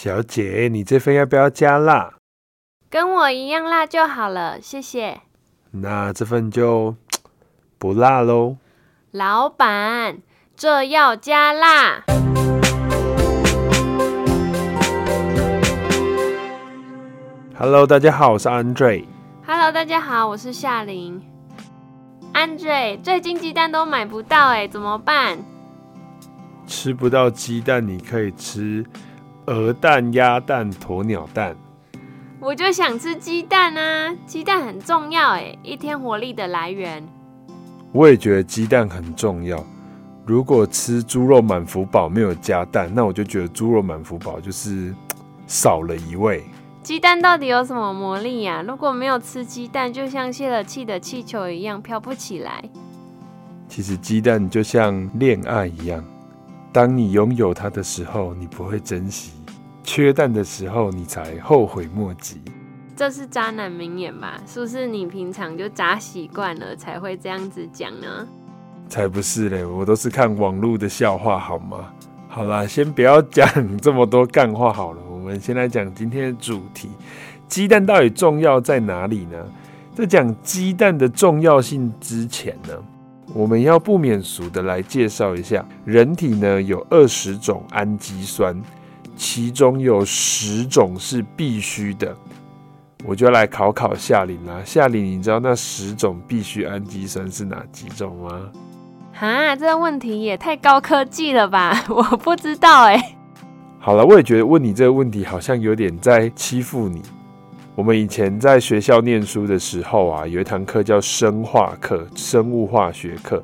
小姐，你这份要不要加辣？跟我一样辣就好了，谢谢。那这份就 不辣喽。老板，这要加辣。Hello，大家好，我是 Andre。Hello，大家好，我是夏琳。Andre，最近鸡蛋都买不到哎，怎么办？吃不到鸡蛋，你可以吃鹅蛋、鸭蛋、鸵鸟蛋。我就想吃鸡蛋啊，鸡蛋很重要哎，一天活力的来源。我也觉得鸡蛋很重要。如果吃猪肉满福堡没有加蛋，那我就觉得猪肉满福堡就是 少了一味。鸡蛋到底有什么魔力呀？如果没有吃鸡蛋，就像泄了气的气球一样飘不起来。其实鸡蛋就像恋爱一样，当你拥有它的时候，你不会珍惜。缺蛋的时候，你才后悔莫及。这是渣男名言吧？是不是你平常就渣习惯了，才会这样子讲呢？才不是嘞，我都是看网络的笑话，好吗？好啦，先不要讲这么多干话好了，我们先来讲今天的主题：鸡蛋到底重要在哪里呢？在讲鸡蛋的重要性之前呢，我们要不免俗的来介绍一下，人体呢有二十种氨基酸。其中有十种是必须的，我就来考考夏琳啦。夏琳，你知道那十种必须氨基酸是哪几种吗？哈，这个问题也太高科技了吧！我不知道哎。好了，我也觉得问你这个问题好像有点在欺负你。我们以前在学校念书的时候啊，有一堂课叫生化课，生物化学课。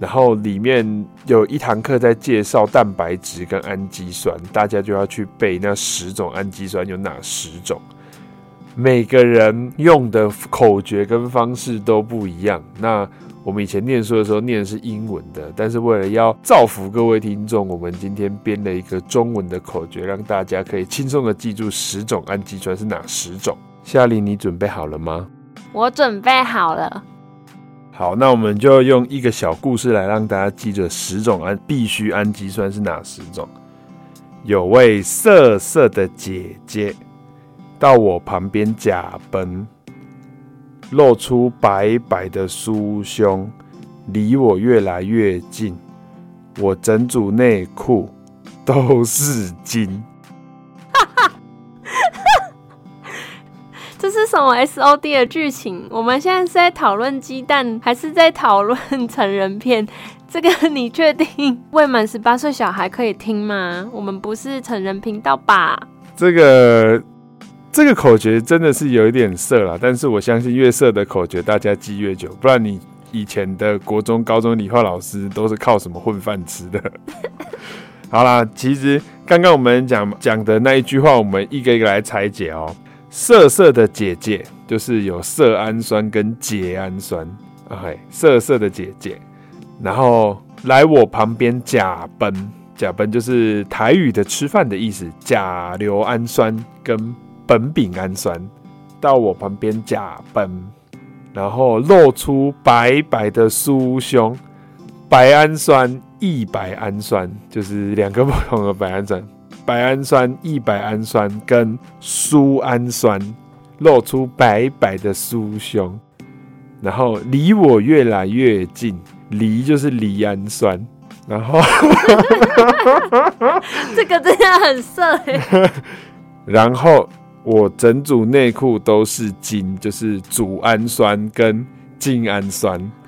然后里面有一堂课在介绍蛋白质跟氨基酸，大家就要去背那十种氨基酸有哪十种。每个人用的口诀跟方式都不一样。那我们以前念书的时候念的是英文的，但是为了要造福各位听众，我们今天编了一个中文的口诀，让大家可以轻松的记住十种氨基酸是哪十种。夏琳，你准备好了吗？我准备好了。好，那我们就用一个小故事来让大家记着十种氨必需氨基酸是哪十种。有位色色的姐姐到我旁边假奔，露出白白的酥胸，离我越来越近，我整组内裤都是金。这是什么 S O D 的剧情？我们现在是在讨论鸡蛋，还是在讨论成人片？这个你确定未满十八岁小孩可以听吗？我们不是成人频道吧？这个这个口诀真的是有一点色啦，但是我相信越色的口诀大家记越久，不然你以前的国中、高中理化老师都是靠什么混饭吃的？好啦，其实刚刚我们讲讲的那一句话，我们一个一个来拆解哦。色色的姐姐就是有色氨酸跟缬氨酸，OK，色色的姐姐，然后来我旁边假奔，假奔就是台语的吃饭的意思，甲硫氨酸跟苯丙氨酸到我旁边假奔，然后露出白白的酥胸，白氨酸、异白氨酸就是两个不同的白氨酸。白氨酸、异白氨酸跟苏氨酸露出白白的酥胸，然后离我越来越近，离就是离氨酸，然后 这个真的很色欸。然后我整组内裤都是金，就是组氨酸跟精氨酸。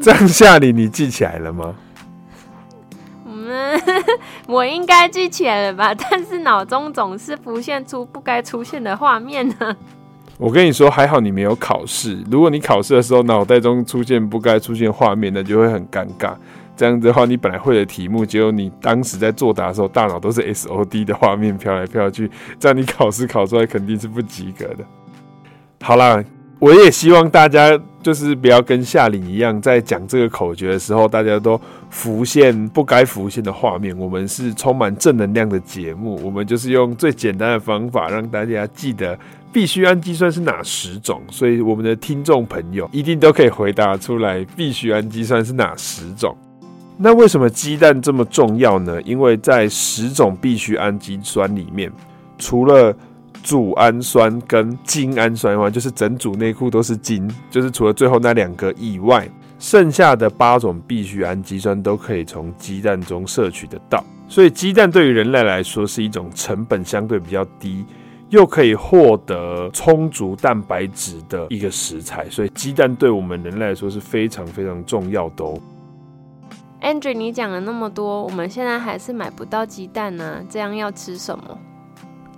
这样下你你记起来了吗？我应该记起来了吧？但是脑中总是浮现出不该出现的画面呢。我跟你说，还好你没有考试。如果你考试的时候脑袋中出现不该出现画面，那就会很尴尬。这样子的话，你本来会的题目，结果你当时在作答的时候，大脑都是 SOD 的画面飘来飘去，这样你考试考出来肯定是不及格的。好啦。我也希望大家就是不要跟夏琳一样，在讲这个口诀的时候，大家都浮现不该浮现的画面。我们是充满正能量的节目，我们就是用最简单的方法让大家记得必须氨基酸是哪十种。所以我们的听众朋友一定都可以回答出来，必须氨基酸是哪十种。那为什么鸡蛋这么重要呢？因为在十种必需氨基酸里面，除了组氨酸跟精氨酸外，就是整组内裤都是精，就是除了最后那两个以外，剩下的八种必需氨基酸都可以从鸡蛋中摄取得到。所以鸡蛋对于人类来说是一种成本相对比较低，又可以获得充足蛋白质的一个食材。所以鸡蛋对我们人类来说是非常非常重要的哦。Andrew，你讲了那么多，我们现在还是买不到鸡蛋呢，这样要吃什么？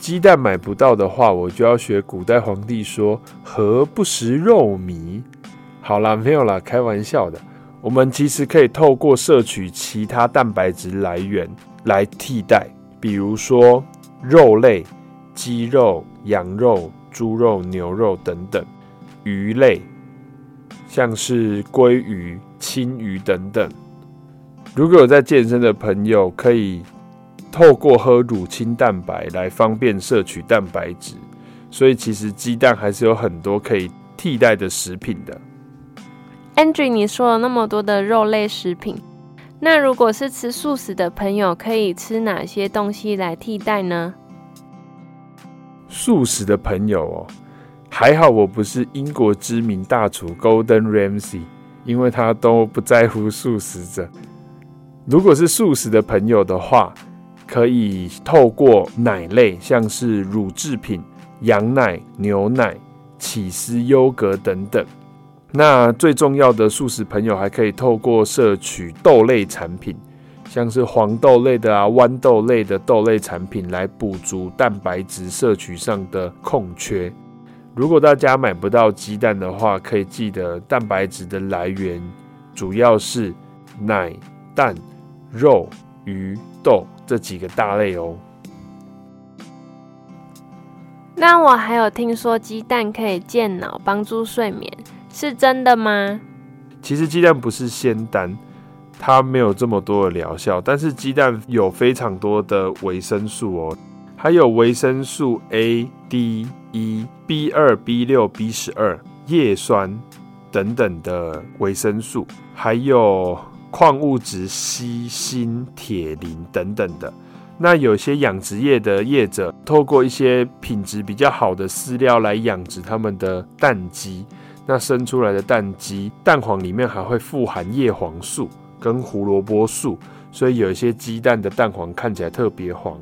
鸡蛋买不到的话，我就要学古代皇帝说：“何不食肉糜？”好啦，没有啦，开玩笑的。我们其实可以透过摄取其他蛋白质来源来替代，比如说肉类、鸡肉、羊肉、猪肉、牛肉等等；鱼类，像是鲑鱼、青鱼等等。如果有在健身的朋友，可以透过喝乳清蛋白来方便摄取蛋白质，所以其实鸡蛋还是有很多可以替代的食品的。Andrew，你说了那么多的肉类食品，那如果是吃素食的朋友，可以吃哪些东西来替代呢？素食的朋友哦，还好我不是英国知名大厨 Golden Ramsay，因为他都不在乎素食者。如果是素食的朋友的话，可以透过奶类，像是乳制品、羊奶、牛奶、起司、优格等等。那最重要的素食朋友还可以透过摄取豆类产品，像是黄豆类的啊、豌豆类的豆类产品，来补足蛋白质摄取上的空缺。如果大家买不到鸡蛋的话，可以记得蛋白质的来源主要是奶、蛋。肉、鱼、豆这几个大类哦。那我还有听说鸡蛋可以健脑、帮助睡眠，是真的吗？其实鸡蛋不是仙丹，它没有这么多的疗效。但是鸡蛋有非常多的维生素哦，还有维生素 A、D、E、B 二、B 六、B 十二、叶酸等等的维生素，还有。矿物质硒、锌、铁、磷等等的，那有些养殖业的业者，透过一些品质比较好的饲料来养殖他们的蛋鸡，那生出来的蛋鸡蛋黄里面还会富含叶黄素跟胡萝卜素，所以有一些鸡蛋的蛋黄看起来特别黄。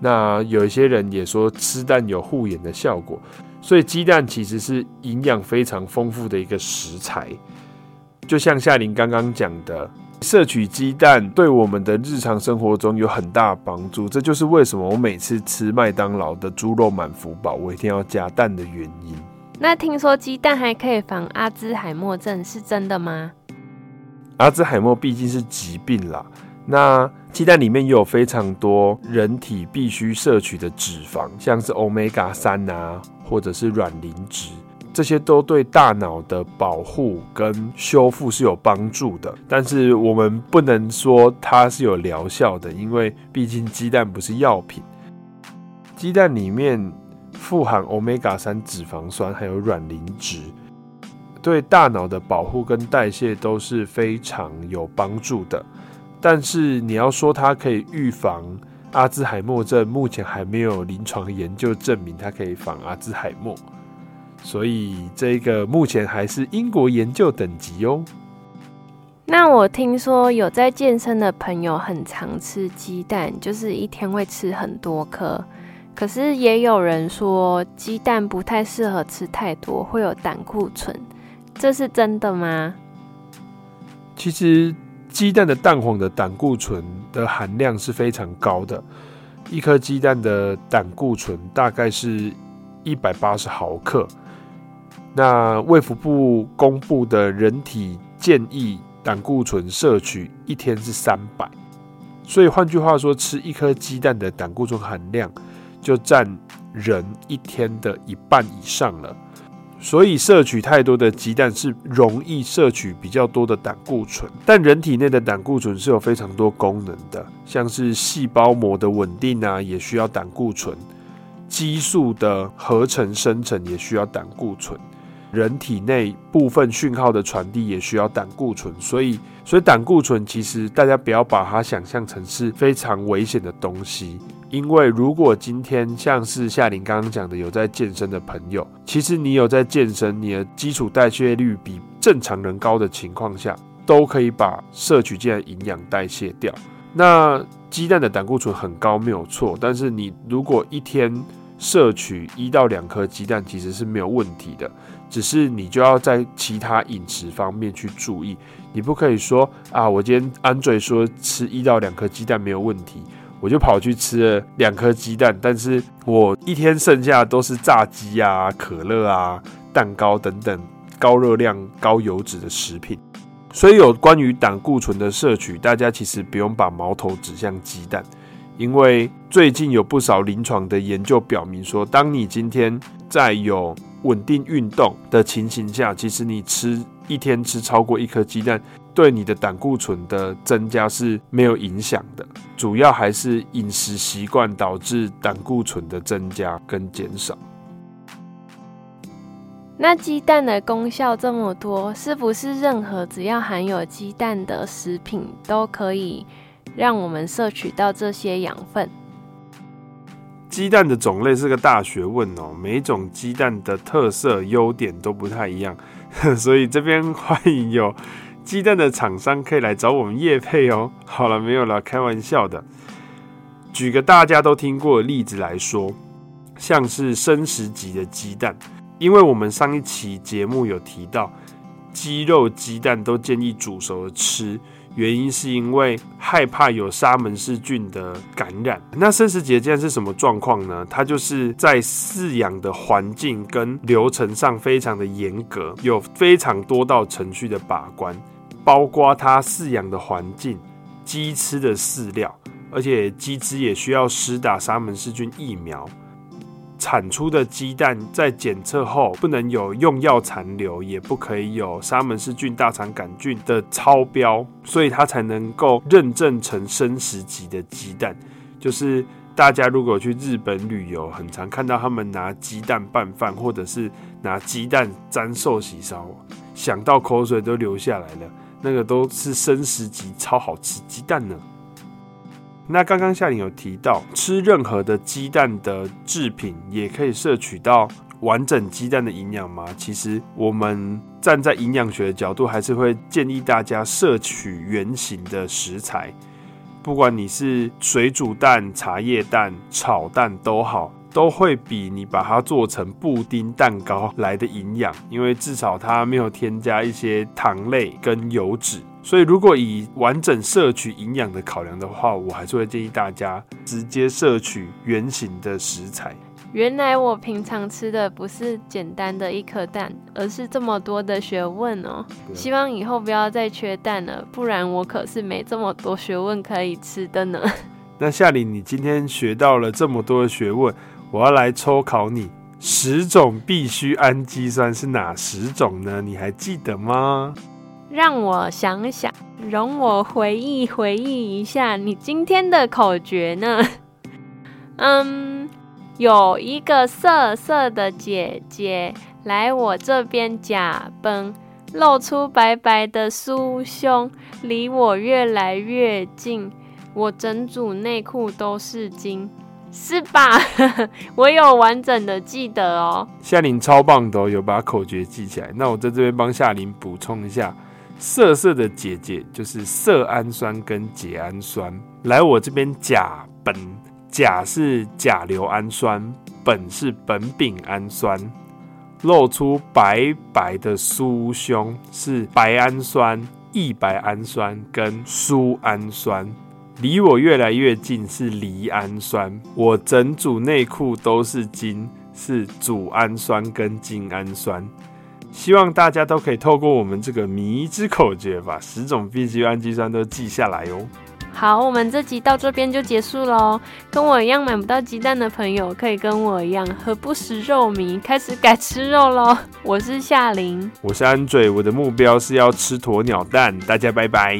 那有一些人也说吃蛋有护眼的效果，所以鸡蛋其实是营养非常丰富的一个食材。就像夏琳刚刚讲的，摄取鸡蛋对我们的日常生活中有很大帮助。这就是为什么我每次吃麦当劳的猪肉满福堡，我一定要加蛋的原因。那听说鸡蛋还可以防阿兹海默症，是真的吗？阿兹海默毕竟是疾病啦。那鸡蛋里面也有非常多人体必须摄取的脂肪，像是欧米伽三啊，或者是卵磷脂。这些都对大脑的保护跟修复是有帮助的，但是我们不能说它是有疗效的，因为毕竟鸡蛋不是药品。鸡蛋里面富含欧米伽三脂肪酸，还有卵磷脂，对大脑的保护跟代谢都是非常有帮助的。但是你要说它可以预防阿兹海默症，目前还没有临床研究证明它可以防阿兹海默。所以这个目前还是英国研究等级哦。那我听说有在健身的朋友很常吃鸡蛋，就是一天会吃很多颗。可是也有人说鸡蛋不太适合吃太多，会有胆固醇，这是真的吗？其实鸡蛋的蛋黄的胆固醇的含量是非常高的，一颗鸡蛋的胆固醇大概是一百八十毫克。那卫福部公布的人体建议胆固醇摄取一天是三百，所以换句话说，吃一颗鸡蛋的胆固醇含量就占人一天的一半以上了。所以摄取太多的鸡蛋是容易摄取比较多的胆固醇，但人体内的胆固醇是有非常多功能的，像是细胞膜的稳定啊，也需要胆固醇；激素的合成生成也需要胆固醇。人体内部分讯号的传递也需要胆固醇，所以，所以胆固醇其实大家不要把它想象成是非常危险的东西，因为如果今天像是夏琳刚刚讲的，有在健身的朋友，其实你有在健身，你的基础代谢率比正常人高的情况下，都可以把摄取进来营养代谢掉。那鸡蛋的胆固醇很高没有错，但是你如果一天摄取一到两颗鸡蛋，其实是没有问题的，只是你就要在其他饮食方面去注意。你不可以说啊，我今天 Andre 说吃一到两颗鸡蛋没有问题，我就跑去吃了两颗鸡蛋，但是我一天剩下都是炸鸡啊、可乐啊、蛋糕等等高热量、高油脂的食品。所以有关于胆固醇的摄取，大家其实不用把矛头指向鸡蛋，因为最近有不少临床的研究表明说，当你今天在有稳定运动的情形下，其实你吃一天吃超过一颗鸡蛋，对你的胆固醇的增加是没有影响的，主要还是饮食习惯导致胆固醇的增加跟减少。那鸡蛋的功效这么多，是不是任何只要含有鸡蛋的食品都可以让我们摄取到这些养分？鸡蛋的种类是个大学问哦，每一种鸡蛋的特色优点都不太一样，所以这边欢迎有鸡蛋的厂商可以来找我们业配哦。好了，没有了，开玩笑的。举个大家都听过的例子来说，像是生食级的鸡蛋。因为我们上一期节目有提到，鸡肉、鸡蛋都建议煮熟了吃，原因是因为害怕有沙门氏菌的感染。那生食级的鸡蛋是什么状况呢？它就是在饲养的环境跟流程上非常的严格，有非常多道程序的把关，包括它饲养的环境、鸡吃的饲料，而且鸡只也需要施打沙门氏菌疫苗。产出的鸡蛋在检测后不能有用药残留，也不可以有沙门氏菌、大肠杆菌的超标，所以它才能够认证成生食级的鸡蛋。就是大家如果去日本旅游，很常看到他们拿鸡蛋拌饭，或者是拿鸡蛋沾寿喜烧，想到口水都流下来了。那个都是生食级，超好吃鸡蛋呢。那刚刚夏玲有提到，吃任何的鸡蛋的制品也可以摄取到完整鸡蛋的营养吗？其实我们站在营养学的角度，还是会建议大家摄取原型的食材，不管你是水煮蛋、茶叶蛋、炒蛋都好，都会比你把它做成布丁蛋糕来的营养，因为至少它没有添加一些糖类跟油脂。所以，如果以完整摄取营养的考量的话，我还是会建议大家直接摄取原形的食材。原来我平常吃的不是简单的一颗蛋，而是这么多的学问哦。希望以后不要再缺蛋了，不然我可是没这么多学问可以吃的呢。那夏琳，你今天学到了这么多的学问，我要来抽考你：十种必需氨基酸是哪十种呢？你还记得吗？让我想想，容我回忆回忆一下，你今天的口诀呢？嗯，有一个色色的姐姐来我这边假崩，露出白白的酥胸，离我越来越近，我整组内裤都是金，是吧？我有完整的记得哦。夏琳超棒的，有把口诀记起来。那我在这边帮夏琳补充一下。色色的姐姐就是色氨酸跟缬氨酸，来我这边甲苯，甲是甲硫氨酸，苯是苯丙氨酸，露出白白的酥胸是白氨酸、异白氨酸跟苏氨酸，离我越来越近是离氨酸，我整组内裤都是金是组氨酸跟精氨酸。希望大家都可以透过我们这个迷之口诀，把十种必需氨基酸都记下来哦。好，我们这集到这边就结束喽。跟我一样买不到鸡蛋的朋友，可以跟我一样，和不食肉迷，开始改吃肉喽。我是夏琳，我是 Andre，我的目标是要吃鸵鸟蛋。大家拜拜。